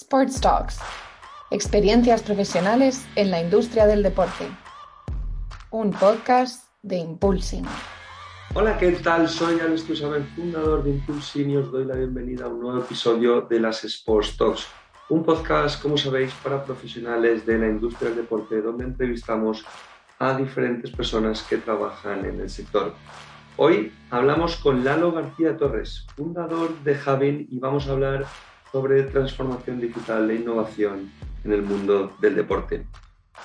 Sports Talks. Experiencias profesionales en la industria del deporte. Un podcast de Impulsing. Hola, ¿qué tal? Soy Alex Tusamen, fundador de Impulsing y os doy la bienvenida a un nuevo episodio de las Sports Talks. Un podcast, como sabéis, para profesionales de la industria del deporte, donde entrevistamos a diferentes personas que trabajan en el sector. Hoy hablamos con Lalo García Torres, fundador de Javin, y vamos a hablar sobre transformación digital e innovación en el mundo del deporte.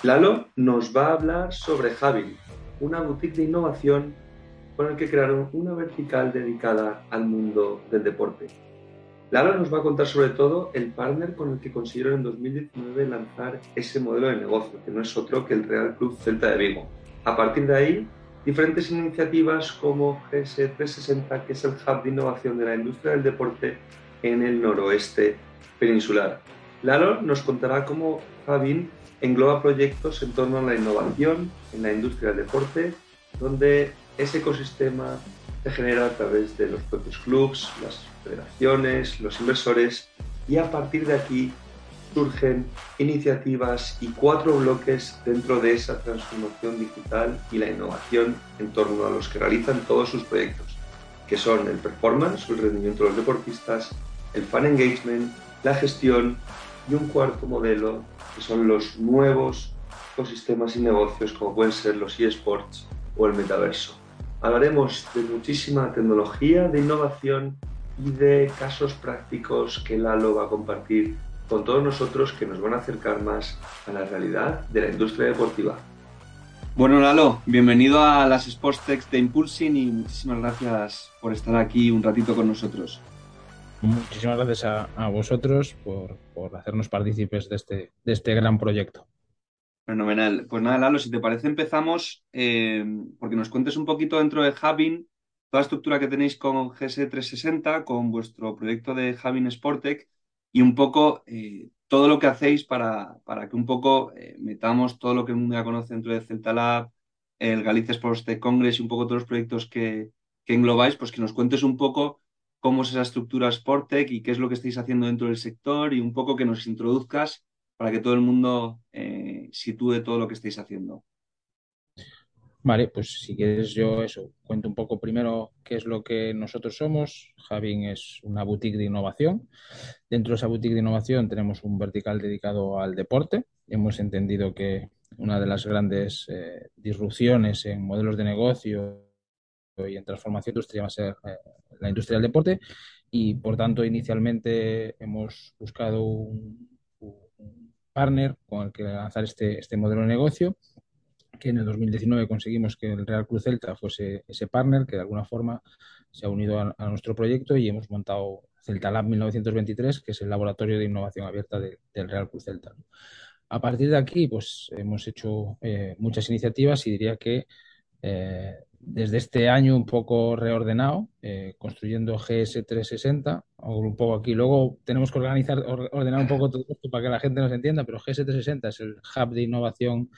Lalo nos va a hablar sobre Javin, una boutique de innovación con el que crearon una vertical dedicada al mundo del deporte. Lalo nos va a contar sobre todo el partner con el que consiguieron en 2019 lanzar ese modelo de negocio, que no es otro que el Real Club Celta de Vigo. A partir de ahí, diferentes iniciativas como GS360, que es el hub de innovación de la industria del deporte en el noroeste peninsular. Lalo nos contará cómo Javin engloba proyectos en torno a la innovación en la industria del deporte, donde ese ecosistema se genera a través de los propios clubs, las federaciones, los inversores, y a partir de aquí surgen iniciativas y cuatro bloques dentro de esa transformación digital y la innovación en torno a los que realizan todos sus proyectos, que son el performance, el rendimiento de los deportistas, el fan engagement, la gestión y un cuarto modelo que son los nuevos ecosistemas y negocios como pueden ser los eSports o el metaverso. Hablaremos de muchísima tecnología, de innovación y de casos prácticos que Lalo va a compartir con todos nosotros que nos van a acercar más a la realidad de la industria deportiva. Bueno, Lalo, bienvenido a las Sports Techs de Impulsing y muchísimas gracias por estar aquí un ratito con nosotros. Muchísimas gracias a, vosotros por, hacernos partícipes de este, de este gran proyecto. Fenomenal. Pues nada, Lalo, si te parece empezamos eh, porque nos cuentes un poquito dentro de Javin toda la estructura que tenéis con GS360, con vuestro proyecto de Javin Sportec y un poco eh, todo lo que hacéis para, para que un poco eh, metamos todo lo que el mundo ya conoce dentro de Celta Lab, el Galicia Sports Congress y un poco todos los proyectos que englobáis, pues que nos cuentes un poco cómo es esa estructura Sportec y qué es lo que estáis haciendo dentro del sector y un poco que nos introduzcas para que todo el mundo eh, sitúe todo lo que estáis haciendo. Vale, pues si quieres yo eso, cuento un poco primero qué es lo que nosotros somos. Javin es una boutique de innovación. Dentro de esa boutique de innovación tenemos un vertical dedicado al deporte. Hemos entendido que una de las grandes eh, disrupciones en modelos de negocio y en transformación industrial va a ser eh, la industria del deporte y por tanto inicialmente hemos buscado un, partner con el que lanzar este, este modelo de negocio que en el 2019 conseguimos que el Real Cruz Celta fuese ese partner que de alguna forma se ha unido a, nuestro proyecto y hemos montado Celta Lab 1923, que es el laboratorio de innovación abierta del Real Cruz Celta. A partir de aquí, pues hemos hecho eh, muchas iniciativas y diría que eh, desde este año un poco reordenado, eh, construyendo GS360, un poco aquí. Luego tenemos que organizar, ordenar un poco todo esto para que la gente nos entienda, pero GS360 es el hub de innovación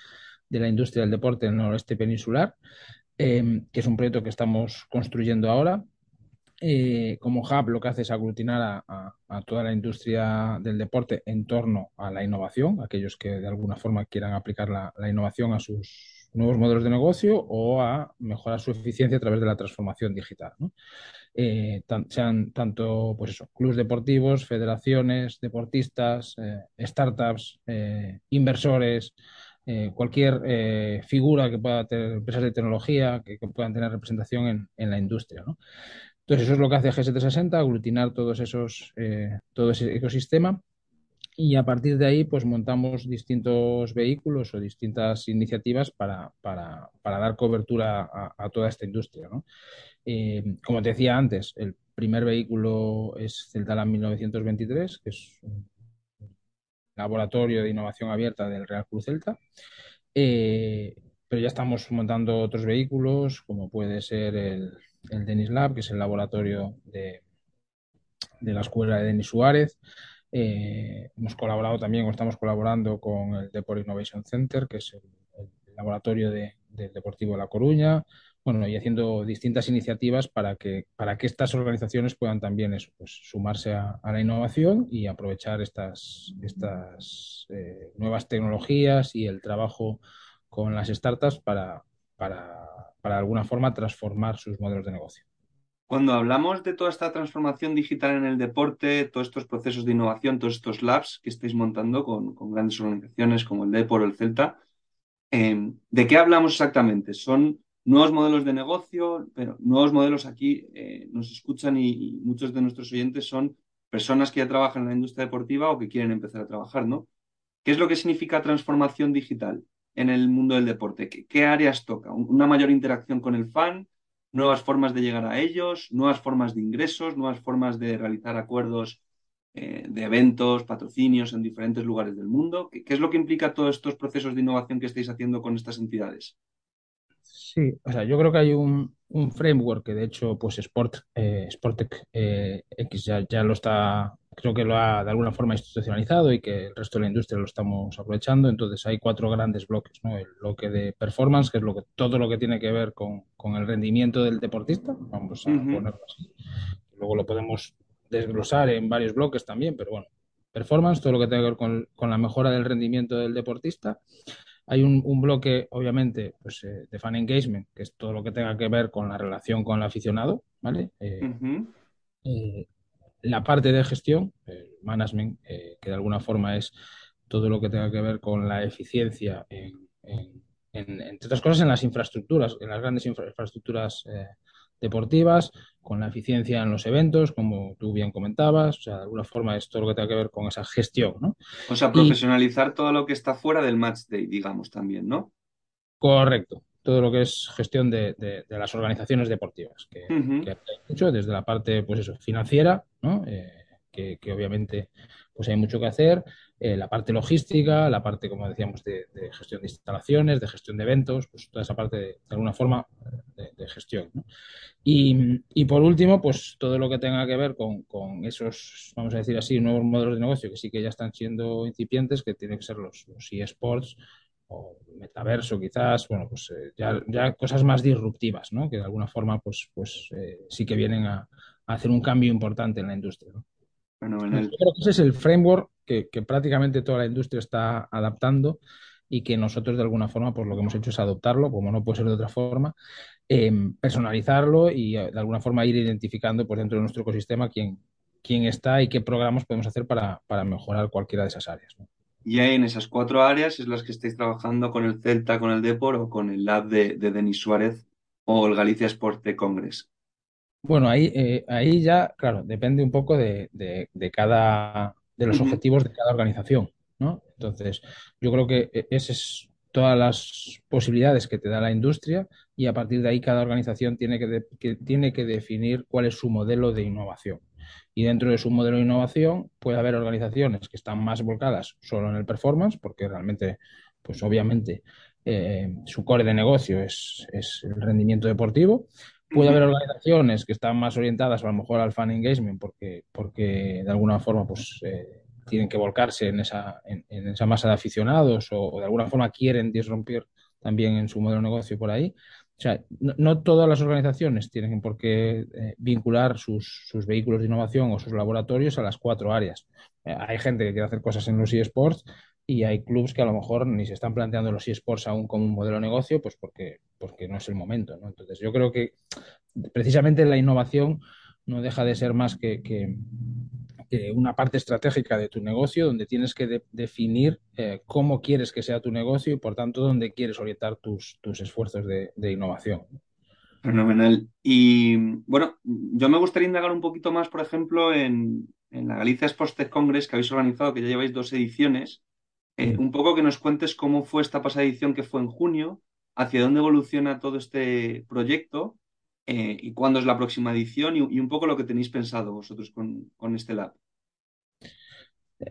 de la industria del deporte en el noroeste peninsular, em, que es un proyecto que estamos construyendo ahora. Eh, como hub lo que hace es aglutinar a, toda la industria del deporte en torno a la innovación, aquellos que de alguna forma quieran aplicar la, innovación a sus nuevos modelos de negocio o a mejorar su eficiencia a través de la transformación digital. Eh, sean tanto pues eso, clubes deportivos, federaciones, deportistas, eh, startups, inversores, eh, cualquier eh, figura que pueda tener empresas de tecnología que, puedan tener representación en, la industria. Entonces, eso es lo que hace GS360, aglutinar todos esos, todo ese ecosistema y a partir de ahí pues montamos distintos vehículos o distintas iniciativas para, dar cobertura a, toda esta industria. como te decía antes, el primer vehículo es Celtalan 1923, que es un laboratorio de innovación abierta del Real Cruz Celta. Eh, pero ya estamos montando otros vehículos, como puede ser el, el Denis Lab, que es el laboratorio de, de la escuela de Denis Suárez. Eh, hemos colaborado también, o estamos colaborando con el Deport Innovation Center, que es el, laboratorio del Deportivo de La Coruña, bueno, y haciendo distintas iniciativas para que, para que estas organizaciones puedan también pues, sumarse a, la innovación y aprovechar estas, estas eh, nuevas tecnologías y el trabajo con las startups para, para, para de alguna forma transformar sus modelos de negocio. Cuando hablamos de toda esta transformación digital en el deporte, todos estos procesos de innovación, todos estos labs que estáis montando con, grandes organizaciones como el Depor o el Celta, em, ¿de qué hablamos exactamente? ¿Son nuevos modelos de negocio? Pero nuevos modelos aquí eh, nos escuchan y, muchos de nuestros oyentes son personas que ya trabajan en la industria deportiva o que quieren empezar a trabajar, ¿no? ¿Qué es lo que significa transformación digital en el mundo del deporte? qué áreas toca? ¿Una mayor interacción con el fan? Nuevas formas de llegar a ellos, nuevas formas de ingresos, nuevas formas de realizar acuerdos eh, de eventos, patrocinios en diferentes lugares del mundo. ¿Qué, es lo que implica todos estos procesos de innovación que estáis haciendo con estas entidades? Sí, o sea, yo creo que hay un, framework que de hecho, pues Sport, eh, Sportec eh, X ya, ya, lo está creo que lo ha de alguna forma institucionalizado y que el resto de la industria lo estamos aprovechando. Entonces hay cuatro grandes bloques, ¿no? El bloque de performance, que es lo que, todo lo que tiene que ver con, el rendimiento del deportista, vamos a ponerlo así. Luego lo podemos desglosar en varios bloques también, pero bueno, performance, todo lo que tiene que ver con, la mejora del rendimiento del deportista. Hay un, bloque, obviamente, pues, eh, de fan engagement, que es todo lo que tenga que ver con la relación con el aficionado, ¿vale? Eh, la parte de gestión, el management, eh, que de alguna forma es todo lo que tenga que ver con la eficiencia, en, entre otras cosas, en las infraestructuras, en las grandes infraestructuras eh, deportivas, con la eficiencia en los eventos, como tú bien comentabas, o sea, de alguna forma es todo lo que tenga que ver con esa gestión, ¿no? O sea, profesionalizar todo lo que está fuera del match day, digamos, también, ¿no? Correcto, todo lo que es gestión de, las organizaciones deportivas, que, hay mucho, desde la parte pues eso, financiera, eh, que, obviamente pues hay mucho que hacer, eh, la parte logística, la parte, como decíamos, de, gestión de instalaciones, de gestión de eventos, pues toda esa parte de, alguna forma de, gestión. Y, por último, pues todo lo que tenga que ver con, esos, vamos a decir así, nuevos modelos de negocio que sí que ya están siendo incipientes, que tienen que ser los, los eSports, o metaverso quizás, bueno, pues eh, ya, cosas más disruptivas, ¿no? Que de alguna forma, pues, pues eh, sí que vienen a, hacer un cambio importante en la industria, Bueno, Yo creo que ese es el framework que, prácticamente toda la industria está adaptando y que nosotros de alguna forma, pues lo que hemos hecho es adoptarlo, como no puede ser de otra forma, em, personalizarlo y eh, de alguna forma ir identificando pues dentro de nuestro ecosistema quién, quién está y qué programas podemos hacer para, para mejorar cualquiera de esas áreas. ¿no? Y ahí en esas cuatro áreas es las que estáis trabajando con el Celta, con el Depor o con el Lab de, Denis Suárez o el Galicia Sport de Congress. Bueno, ahí, eh, ahí ya, claro, depende un poco de, cada, de los objetivos de cada organización, ¿no? Entonces, yo creo que e, esas es todas las posibilidades que te da la industria y a partir de ahí cada organización tiene que tiene que definir cuál es su modelo de innovación. Y dentro de su modelo de innovación puede haber organizaciones que están más volcadas solo en el performance, porque realmente, pues obviamente, eh, su core de negocio es, el rendimiento deportivo. Puede haber organizaciones que están más orientadas a lo mejor al fan engagement porque, porque de alguna forma pues, eh, tienen que volcarse en esa, en, esa masa de aficionados o, de alguna forma quieren disrumpir también en su modelo de negocio por ahí. O sea, no, todas las organizaciones tienen por qué eh, vincular sus, vehículos de innovación o sus laboratorios a las cuatro áreas. Eh, hay gente que quiere hacer cosas en los eSports y hay clubes que a lo mejor ni se están planteando los eSports aún como un modelo de negocio, pues porque, porque no es el momento. ¿no? Entonces, yo creo que precisamente la innovación no deja de ser más que, una parte estratégica de tu negocio donde tienes que definir eh, cómo quieres que sea tu negocio y por tanto dónde quieres orientar tus, esfuerzos de, innovación. Fenomenal. Y bueno, yo me gustaría indagar un poquito más, por ejemplo, en, la Galicia Sports Tech Congress que habéis organizado, que ya lleváis dos ediciones. Eh, un poco que nos cuentes cómo fue esta pasada edición que fue en junio, hacia dónde evoluciona todo este proyecto eh, y cuándo es la próxima edición y, un poco lo que tenéis pensado vosotros con, este lab.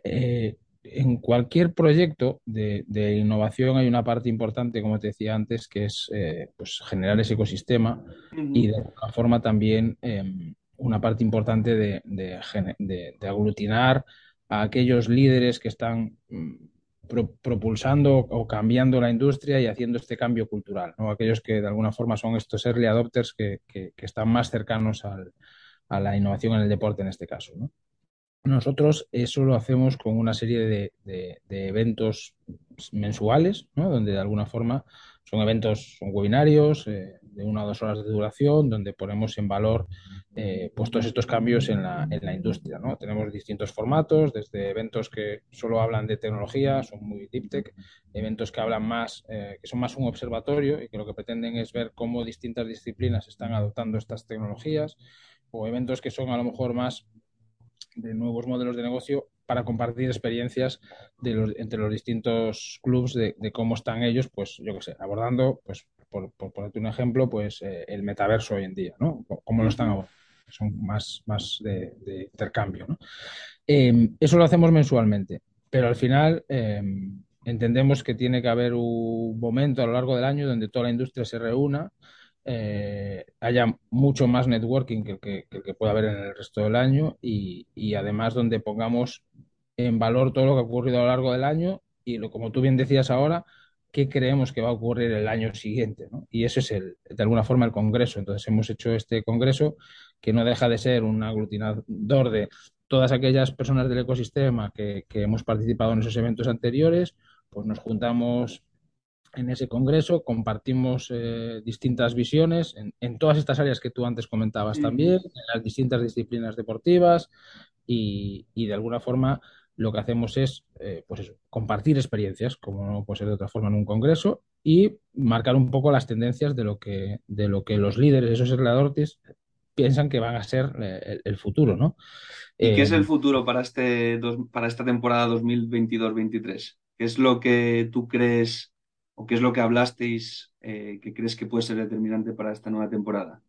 Eh, en cualquier proyecto de, innovación hay una parte importante, como te decía antes, que es eh, pues generar ese ecosistema y de alguna forma también em, una parte importante de, aglutinar a aquellos líderes que están propulsando o cambiando la industria y haciendo este cambio cultural, ¿no? Aquellos que de alguna forma son estos early adopters que, que, están más cercanos al, a la innovación en el deporte en este caso, ¿no? Nosotros eso lo hacemos con una serie de, de, de eventos mensuales, ¿no? donde de alguna forma son eventos, son webinarios eh, de una o dos horas de duración, donde ponemos en valor eh, pues todos estos cambios en la, en la industria. ¿no? Tenemos distintos formatos, desde eventos que solo hablan de tecnología, son muy deep tech, eventos que hablan más, eh, que son más un observatorio y que lo que pretenden es ver cómo distintas disciplinas están adoptando estas tecnologías, o eventos que son a lo mejor más de nuevos modelos de negocio para compartir experiencias de los, entre los distintos clubs de, cómo están ellos, pues yo qué sé, abordando, pues por, por ponerte un ejemplo, pues eh, el metaverso hoy en día, ¿no? Cómo lo están abordando. Son más, más de, intercambio, ¿no? Em, eso lo hacemos mensualmente, pero al final em, entendemos que tiene que haber un momento a lo largo del año donde toda la industria se reúna eh, haya mucho más networking que el que, que, pueda haber en el resto del año y, y, además donde pongamos en valor todo lo que ha ocurrido a lo largo del año y lo, como tú bien decías ahora, qué creemos que va a ocurrir el año siguiente. ¿no? Y ese es el, de alguna forma el Congreso. Entonces hemos hecho este Congreso que no deja de ser un aglutinador de todas aquellas personas del ecosistema que, que hemos participado en esos eventos anteriores, pues nos juntamos en ese congreso, compartimos eh, distintas visiones en, en, todas estas áreas que tú antes comentabas también, en las distintas disciplinas deportivas y, y de alguna forma lo que hacemos es eh, pues eso, compartir experiencias, como no puede ser de otra forma en un congreso, y marcar un poco las tendencias de lo que, de lo que los líderes, esos reguladores, piensan que van a ser eh, el, el futuro, ¿no? ¿Y qué es el futuro para, este, para esta temporada 2022-23? ¿Qué es lo que tú crees o qué es lo que hablasteis eh, que crees que puede ser determinante para esta nueva temporada?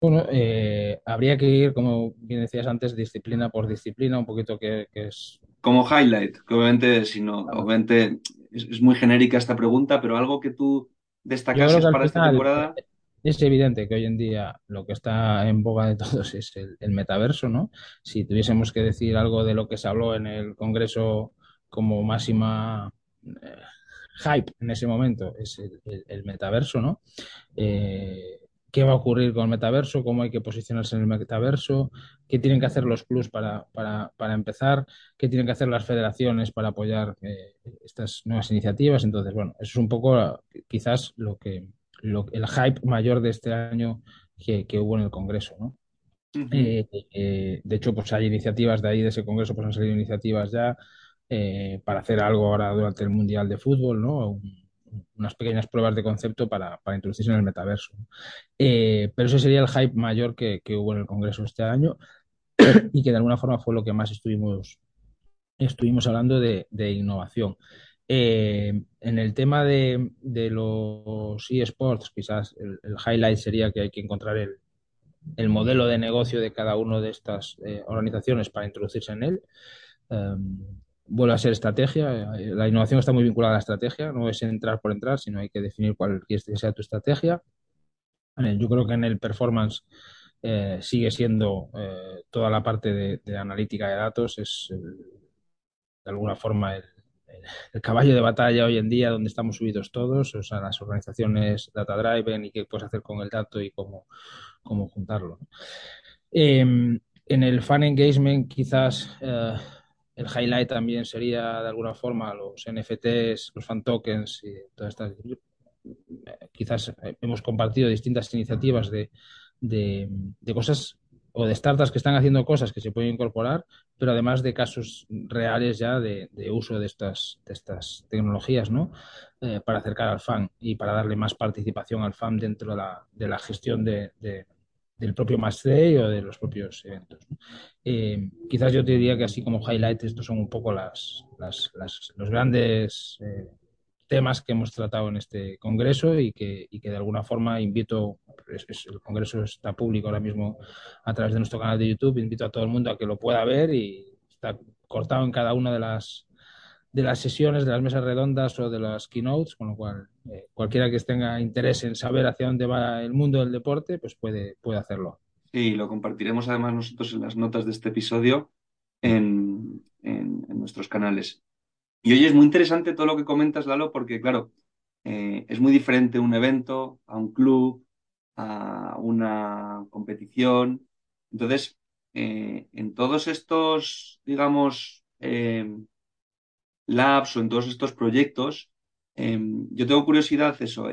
Bueno, eh, habría que ir, como bien decías antes, disciplina por disciplina, un poquito que, que es... Como highlight, que obviamente, si no, obviamente es, es, muy genérica esta pregunta, pero algo que tú destacases para esta temporada. Es evidente que hoy en día lo que está en boga de todos es el, el, metaverso, ¿no? Si tuviésemos que decir algo de lo que se habló en el Congreso como máxima eh, hype en ese momento es el, el, el metaverso, ¿no? Eh, ¿Qué va a ocurrir con el metaverso? ¿Cómo hay que posicionarse en el metaverso? ¿Qué tienen que hacer los clubs para, para, para empezar? ¿Qué tienen que hacer las federaciones para apoyar eh, estas nuevas iniciativas? Entonces, bueno, eso es un poco quizás lo que lo, el hype mayor de este año que, que hubo en el Congreso, ¿no? Uh -huh. eh, eh, de hecho, pues hay iniciativas de ahí, de ese Congreso, pues han salido iniciativas ya eh, para hacer algo ahora durante el Mundial de Fútbol, ¿no? Un, unas pequeñas pruebas de concepto para, para introducirse en el metaverso. Eh, pero ese sería el hype mayor que, que, hubo en el Congreso este año y que de alguna forma fue lo que más estuvimos, estuvimos hablando de, innovación. Eh, en el tema de, de los eSports, quizás el, highlight sería que hay que encontrar el, el modelo de negocio de cada una de estas eh, organizaciones para introducirse en él. Um, vuelve a ser estrategia. La innovación está muy vinculada a la estrategia, no es entrar por entrar, sino hay que definir cuál sea tu estrategia. Yo creo que en el performance eh, sigue siendo eh, toda la parte de, de, analítica de datos, es de alguna forma el, el, caballo de batalla hoy en día donde estamos subidos todos, o sea, las organizaciones data driven y qué puedes hacer con el dato y cómo, cómo juntarlo. Eh, en el fan engagement quizás eh, el highlight también sería de alguna forma los NFTs, los fan tokens y todas estas. Quizás hemos compartido distintas iniciativas de, de, de, cosas o de startups que están haciendo cosas que se pueden incorporar, pero además de casos reales ya de, de uso de estas, de estas tecnologías, ¿no? Eh, para acercar al fan y para darle más participación al fan dentro de la, de la gestión de, de del propio Day o de los propios eventos. Eh, quizás yo te diría que así como highlight, estos son un poco las, los grandes eh, temas que hemos tratado en este congreso y que, y que de alguna forma invito, el congreso está público ahora mismo a través de nuestro canal de YouTube, invito a todo el mundo a que lo pueda ver y está cortado en cada una de las de las sesiones, de las mesas redondas o de las keynotes, con lo cual eh, cualquiera que tenga interés en saber hacia dónde va el mundo del deporte, pues puede, puede hacerlo. Sí, lo compartiremos además nosotros en las notas de este episodio en, en, nuestros canales. Y hoy es muy interesante todo lo que comentas, Lalo, porque claro, eh, es muy diferente un evento a un club, a una competición. Entonces, eh, en todos estos, digamos, labs o en todos estos proyectos, yo tengo curiosidad eso,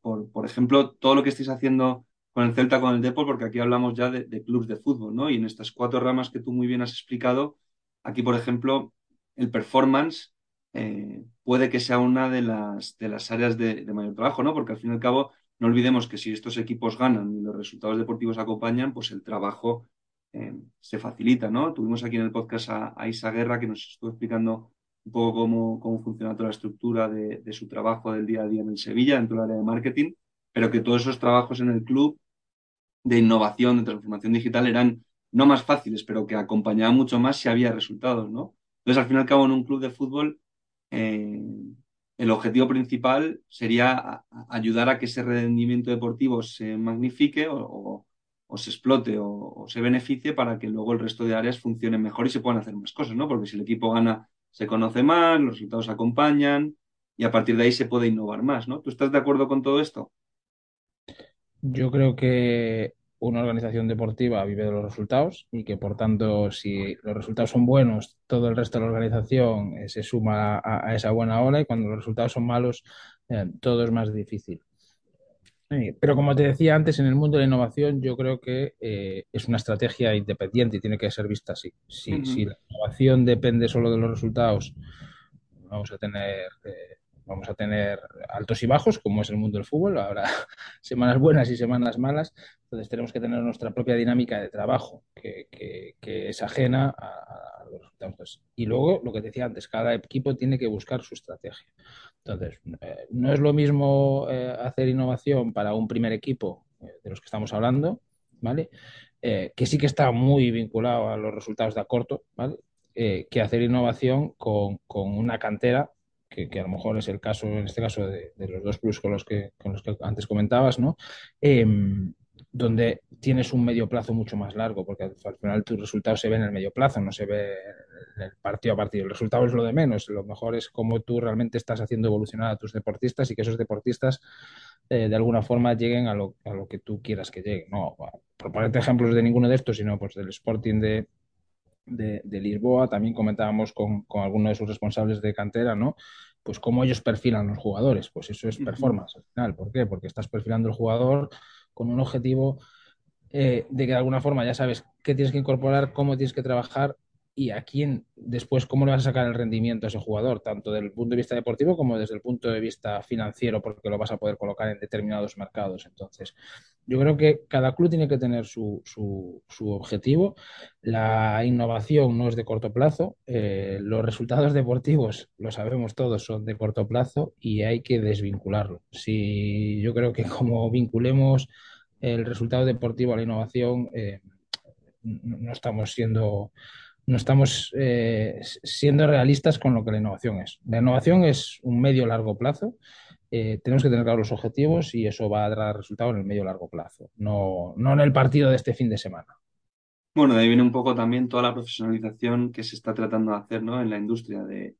por, por ejemplo, todo lo que estáis haciendo con el Celta, con el Depor, porque aquí hablamos ya de, de clubes de fútbol, ¿no? Y en estas cuatro ramas que tú muy bien has explicado, aquí, por ejemplo, el performance eh, puede que sea una de las, de las áreas de, mayor trabajo, ¿no? Porque al fin y al cabo, no olvidemos que si estos equipos ganan y los resultados deportivos acompañan, pues el trabajo eh, se facilita, ¿no? Tuvimos aquí en el podcast a, Isa Guerra que nos estuvo explicando un poco cómo, cómo funciona toda la estructura de, su trabajo del día a día en el Sevilla, dentro del área de marketing, pero que todos esos trabajos en el club de innovación, de transformación digital eran no más fáciles, pero que acompañaban mucho más si había resultados, ¿no? Entonces, al fin y al cabo, en un club de fútbol eh, el objetivo principal sería ayudar a que ese rendimiento deportivo se magnifique o, se explote o, se beneficie para que luego el resto de áreas funcionen mejor y se puedan hacer más cosas, ¿no? Porque si el equipo gana, se conoce más, los resultados acompañan y a partir de ahí se puede innovar más, ¿no? ¿Tú estás de acuerdo con todo esto? Yo creo que una organización deportiva vive de los resultados y que por tanto si los resultados son buenos, todo el resto de la organización eh, se suma a, esa buena ola y cuando los resultados son malos, eh, todo es más difícil. Eh, pero como te decía antes, en el mundo de la innovación yo creo que es una estrategia independiente y tiene que ser vista así. Si, si la innovación depende solo de los resultados, vamos a tener vamos a tener altos y bajos, como es el mundo del fútbol, habrá semanas buenas y semanas malas, entonces tenemos que tener nuestra propia dinámica de trabajo, que, es ajena a, los resultados. Y luego, lo que decía antes, cada equipo tiene que buscar su estrategia. Entonces, eh, no es lo mismo eh, hacer innovación para un primer equipo eh, de los que estamos hablando, ¿vale? que sí que está muy vinculado a los resultados de a corto, ¿vale? que hacer innovación con, con una cantera que, a lo mejor es el caso, en este caso, de, los dos plus con los que, con los que antes comentabas, ¿no? Em, donde tienes un medio plazo mucho más largo, porque al, final tus resultados se ven en el medio plazo, no se ve en el partido a partido. El resultado es lo de menos, lo mejor es cómo tú realmente estás haciendo evolucionar a tus deportistas y que esos deportistas eh, de alguna forma lleguen a lo, a lo, que tú quieras que lleguen. No, por ponerte ejemplos de ninguno de estos, sino pues del Sporting de, de, Lisboa, también comentábamos con, con algunos de sus responsables de cantera, ¿no? Pues cómo ellos perfilan los jugadores, pues eso es performance al final. ¿Por qué? Porque estás perfilando el jugador con un objetivo eh, de que de alguna forma ya sabes qué tienes que incorporar, cómo tienes que trabajar y a quién después, cómo le vas a sacar el rendimiento a ese jugador, tanto desde el punto de vista deportivo como desde el punto de vista financiero, porque lo vas a poder colocar en determinados mercados. Entonces, yo creo que cada club tiene que tener su, su, objetivo. La innovación no es de corto plazo. Eh, los resultados deportivos, lo sabemos todos, son de corto plazo y hay que desvincularlo. Si yo creo que como vinculemos el resultado deportivo a la innovación, eh, no estamos siendo no estamos eh, siendo realistas con lo que la innovación es. La innovación es un medio largo plazo. Eh, tenemos que tener claros los objetivos y eso va a dar resultado en el medio largo plazo, no, no en el partido de este fin de semana. Bueno, de ahí viene un poco también toda la profesionalización que se está tratando de hacer ¿no? en la industria, de,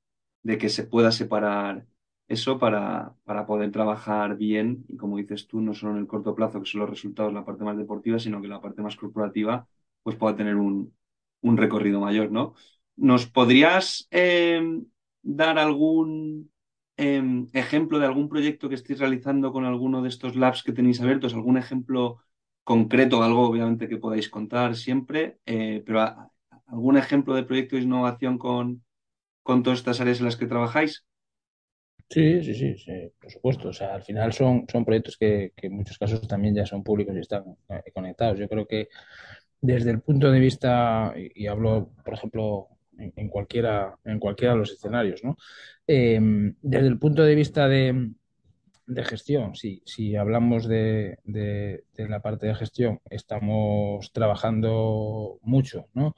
que se pueda separar eso para, para, poder trabajar bien y como dices tú, no solo en el corto plazo, que son los resultados, la parte más deportiva, sino que la parte más corporativa pues pueda tener un, un recorrido mayor, ¿no? ¿Nos podrías em, dar algún em, ejemplo de algún proyecto que estéis realizando con alguno de estos labs que tenéis abiertos? ¿Algún ejemplo concreto, algo obviamente que podáis contar siempre, eh, pero algún ejemplo de proyecto de innovación con, con todas estas áreas en las que trabajáis? Sí, sí, sí, sí, por supuesto. O sea, al final son, son proyectos que, que en muchos casos también ya son públicos y están eh, conectados. Yo creo que desde el punto de vista, y, hablo, por ejemplo, en, cualquiera, en cualquiera de los escenarios, ¿no? Em, desde el punto de vista de, gestión, sí, si hablamos de, la parte de gestión, estamos trabajando mucho, ¿no?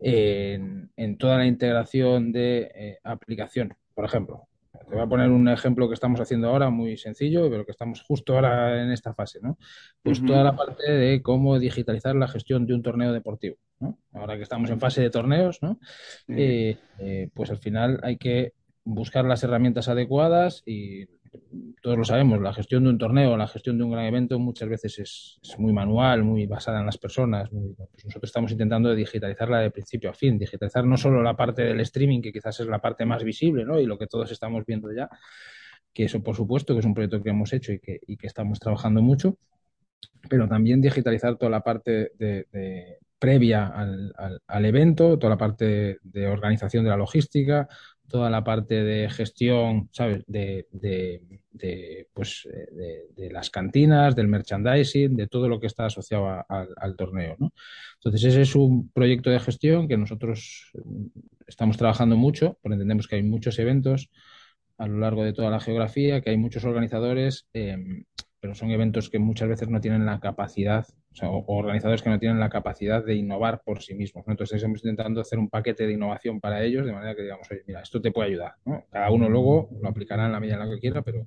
En, toda la integración de eh, aplicación, por ejemplo, te voy a poner un ejemplo que estamos haciendo ahora muy sencillo, pero que estamos justo ahora en esta fase, ¿no? Pues toda la parte de cómo digitalizar la gestión de un torneo deportivo, ¿no? Ahora que estamos en fase de torneos, ¿no? Eh, eh, pues al final hay que buscar las herramientas adecuadas y todos lo sabemos, la gestión de un torneo, la gestión de un gran evento muchas veces es, muy manual, muy basada en las personas. Pues nosotros estamos intentando digitalizarla de principio a fin, digitalizar no solo la parte del streaming, que quizás es la parte más visible ¿no? y lo que todos estamos viendo ya, que eso por supuesto que es un proyecto que hemos hecho y que, estamos trabajando mucho, pero también digitalizar toda la parte previa al, evento, toda la parte de organización de la logística, toda la parte de gestión, ¿sabes? De, de, pues, de, las cantinas, del merchandising, de todo lo que está asociado al torneo, ¿no? Entonces, ese es un proyecto de gestión que nosotros estamos trabajando mucho, porque entendemos que hay muchos eventos a lo largo de toda la geografía, que hay muchos organizadores, em, pero son eventos que muchas veces no tienen la capacidad, o, organizadores que no tienen la capacidad de innovar por sí mismos. Entonces estamos intentando hacer un paquete de innovación para ellos, de manera que digamos, oye, mira, esto te puede ayudar. Cada uno luego lo aplicará en la medida en la que quiera, pero,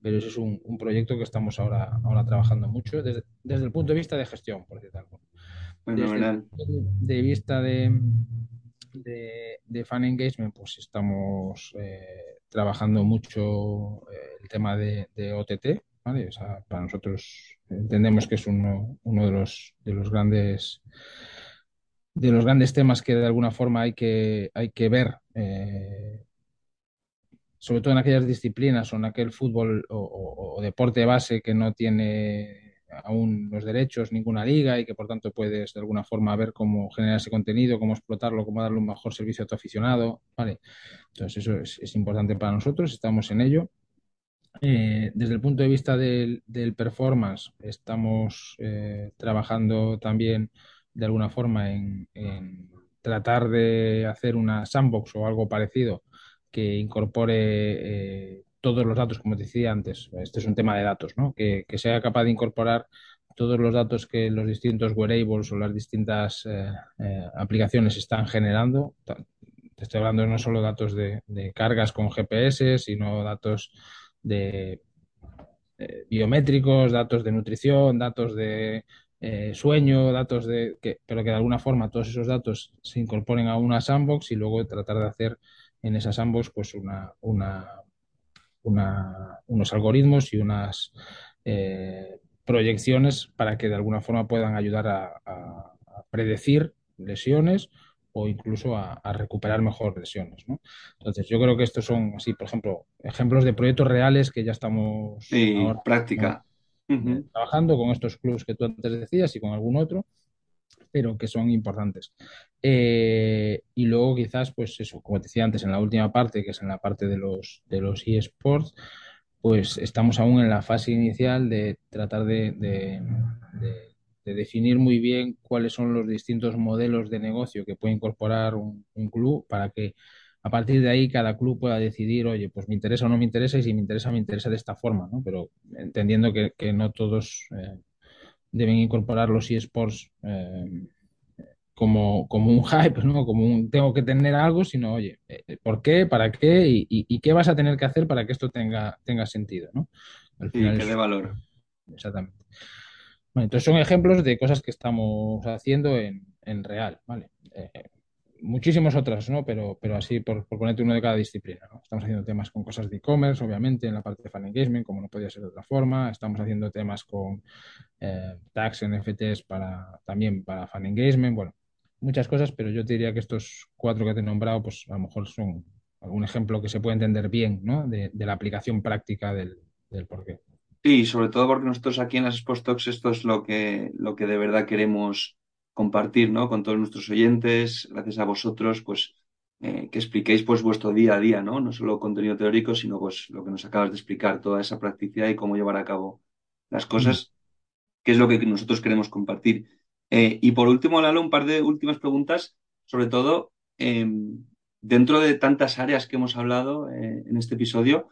pero ese es un, proyecto que estamos ahora, ahora trabajando mucho desde, el punto de vista de gestión, por decirlo algo. Desde el punto de vista de, de, fan engagement, pues estamos eh, trabajando mucho eh, el tema de, de OTT, para nosotros entendemos que es uno, uno de, los, de los grandes de los grandes temas que de alguna forma hay que, hay que ver, eh, sobre todo en aquellas disciplinas o en aquel fútbol o, deporte base que no tiene aún los derechos, ninguna liga y que por tanto puedes de alguna forma ver cómo generar ese contenido, cómo explotarlo, cómo darle un mejor servicio a tu aficionado. ¿vale? Entonces eso es, es importante para nosotros, estamos en ello. Eh, desde el punto de vista del, performance, estamos eh, trabajando también de alguna forma en, tratar de hacer una sandbox o algo parecido que incorpore eh, todos los datos, como te decía antes. Este es un tema de datos, ¿no? Que, sea capaz de incorporar todos los datos que los distintos wearables o las distintas aplicaciones están generando. Te estoy hablando no solo datos de cargas con GPS, sino datos de biométricos, datos de nutrición, datos de eh, sueño, datos de que, pero que de alguna forma todos esos datos se incorporen a una sandbox y luego tratar de hacer en esa sandbox pues una, una, unos algoritmos y unas eh, proyecciones para que de alguna forma puedan ayudar a predecir lesiones o incluso a, recuperar mejor lesiones. ¿no? Entonces, yo creo que estos son, así, por ejemplo, ejemplos de proyectos reales que ya estamos práctica. trabajando con estos clubes que tú antes decías y con algún otro, pero que son importantes. Eh, y luego quizás, pues eso, como te decía antes, en la última parte, que es en la parte de los, de los eSports, pues estamos aún en la fase inicial de tratar de de definir muy bien cuáles son los distintos modelos de negocio que puede incorporar un, club para que a partir de ahí cada club pueda decidir, oye, pues me interesa o no me interesa y si me interesa, me interesa de esta forma, ¿no? Pero entendiendo que, no todos eh, deben incorporar los eSports eh, como, como un hype, ¿no? Como un tengo que tener algo, sino, oye, eh, ¿por qué? ¿Para qué? Y, qué vas a tener que hacer para que esto tenga, tenga sentido, ¿no? Al final que dé valor. Exactamente entonces son ejemplos de cosas que estamos haciendo en, real, ¿vale? Eh, muchísimas otras, ¿no? Pero, pero así por, ponerte uno de cada disciplina. Estamos haciendo temas con cosas de e-commerce, obviamente, en la parte de fan engagement, como no podía ser de otra forma. Estamos haciendo temas con eh, tags, NFTs para, también para fan engagement, bueno, muchas cosas, pero yo te diría que estos cuatro que te he nombrado, pues a lo mejor son algún ejemplo que se puede entender bien, ¿no? De, la aplicación práctica del, del porqué. Sí, sobre todo porque nosotros aquí en las Talks esto es lo que, lo que de verdad queremos compartir, ¿no? Con todos nuestros oyentes, gracias a vosotros, pues eh, que expliquéis pues vuestro día a día, ¿no? No solo contenido teórico, sino pues lo que nos acabas de explicar, toda esa practicidad y cómo llevar a cabo las cosas, que es lo que nosotros queremos compartir. Eh, y por último, Lalo, un par de últimas preguntas, sobre todo em, dentro de tantas áreas que hemos hablado eh, en este episodio,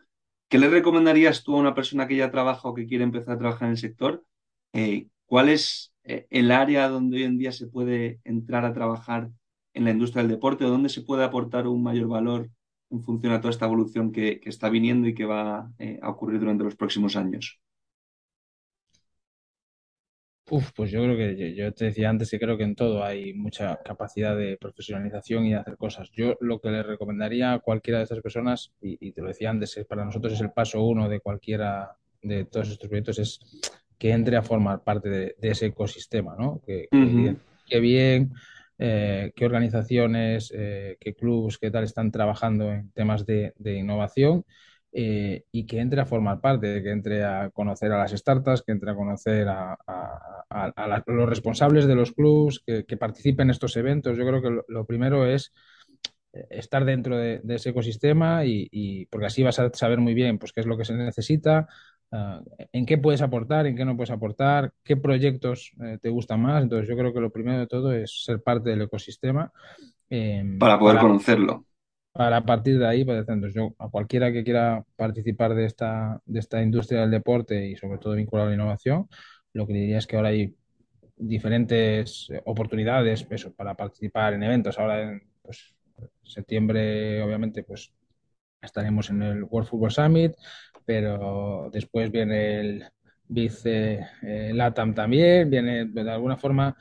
¿Qué le recomendarías tú a una persona que ya trabaja o que quiere empezar a trabajar en el sector? Eh, ¿Cuál es eh, el área donde hoy en día se puede entrar a trabajar en la industria del deporte o dónde se puede aportar un mayor valor en función a toda esta evolución que, está viniendo y que va eh, a ocurrir durante los próximos años? Uf, pues yo creo que yo, te decía antes que creo que en todo hay mucha capacidad de profesionalización y de hacer cosas. Yo lo que le recomendaría a cualquiera de estas personas, y, te lo decía antes, para nosotros es el paso uno de cualquiera de todos estos proyectos, es que entre a formar parte de, ese ecosistema, ¿no? Que, bien, eh, qué organizaciones, eh, qué clubes, qué tal están trabajando en temas de, innovación eh, y que entre a formar parte, que entre a conocer a las startups, que entre a conocer a, los responsables de los clubes, que, participen en estos eventos. Yo creo que lo, primero es estar dentro de, ese ecosistema y, y, porque así vas a saber muy bien pues qué es lo que se necesita, Ah, en qué puedes aportar, en qué no puedes aportar, qué proyectos eh, te gustan más. Entonces, yo creo que lo primero de todo es ser parte del ecosistema. Em, para poder conocerlo. Para partir de ahí, pues, entonces yo a cualquiera que quiera participar de esta, de esta industria del deporte y sobre todo vinculado a la innovación, lo que diría es que ahora hay diferentes oportunidades eso, para participar en eventos. Ahora en pues, septiembre, obviamente, pues estaremos en el World Football Summit, pero después viene el Vice eh, LATAM también, viene de alguna forma.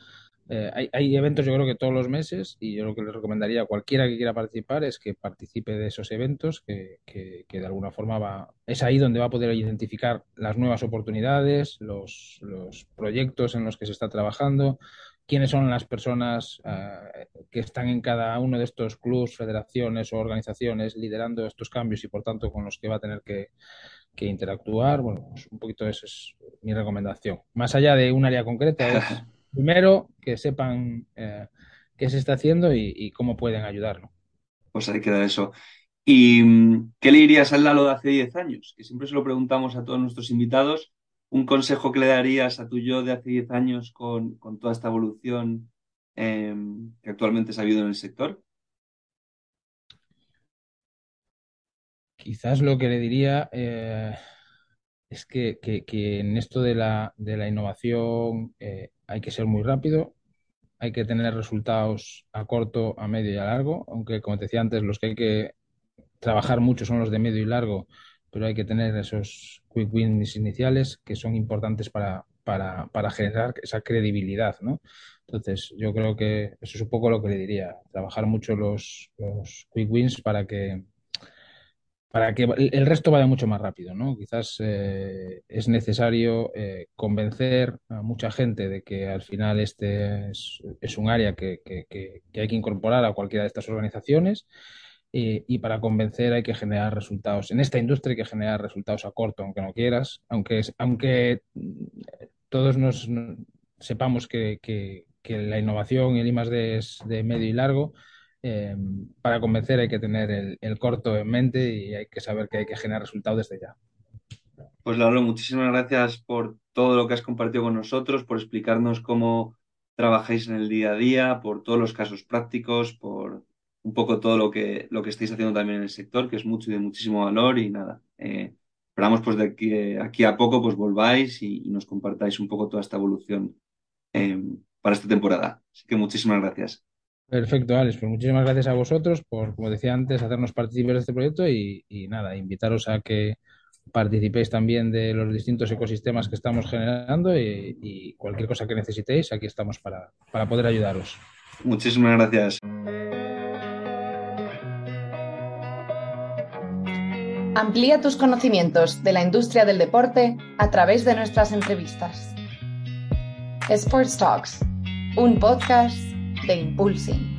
Eh, hay, eventos, yo creo que todos los meses, y yo lo que le recomendaría a cualquiera que quiera participar es que participe de esos eventos, que, de alguna forma va, es ahí donde va a poder identificar las nuevas oportunidades, los, proyectos en los que se está trabajando, quiénes son las personas eh, que están en cada uno de estos clubes, federaciones o organizaciones liderando estos cambios y por tanto con los que va a tener que, interactuar. Bueno, pues un poquito esa es mi recomendación. Más allá de un área concreta, es primero que sepan eh, qué se está haciendo y, cómo pueden ayudarlo. Pues ahí queda eso. ¿Y mm, qué le dirías al Lalo de hace 10 años? Que siempre se lo preguntamos a todos nuestros invitados un consejo que le darías a tu yo de hace 10 años con, toda esta evolución em, que actualmente se ha habido en el sector? Quizás lo que le diría eh, es que, en esto de la, de la innovación eh, hay que ser muy rápido, hay que tener resultados a corto, a medio y a largo, aunque como te decía antes, los que hay que trabajar mucho son los de medio y largo, pero hay que tener esos quick wins iniciales que son importantes para, para, generar esa credibilidad, ¿no? Entonces, yo creo que eso es un poco lo que le diría, trabajar mucho los, quick wins para que para que el resto vaya mucho más rápido, ¿no? Quizás eh, es necesario eh, convencer a mucha gente de que al final este es, un área que, hay que incorporar a cualquiera de estas organizaciones eh, y para convencer hay que generar resultados. En esta industria hay que generar resultados a corto, aunque no quieras, aunque, aunque mm, todos nos, sepamos que, la innovación y el I+D es de medio y largo, eh, para convencer hay que tener el, corto en mente y hay que saber que hay que generar resultados desde ya. Pues Lalo, muchísimas gracias por todo lo que has compartido con nosotros, por explicarnos cómo trabajáis en el día a día, por todos los casos prácticos, por un poco todo lo que, lo que estáis haciendo también en el sector, que es mucho y de muchísimo valor y nada. Eh, esperamos pues de aquí, aquí, a poco pues volváis y, nos compartáis un poco toda esta evolución eh, para esta temporada. Así que muchísimas gracias. Perfecto, Alex. Pues muchísimas gracias a vosotros por, como decía antes, hacernos participar de este proyecto y, nada, invitaros a que participéis también de los distintos ecosistemas que estamos generando y, y cualquier cosa que necesitéis, aquí estamos para, para poder ayudaros. Muchísimas gracias. Amplía tus conocimientos de la industria del deporte a través de nuestras entrevistas. Sports Talks, un podcast de Impulsing.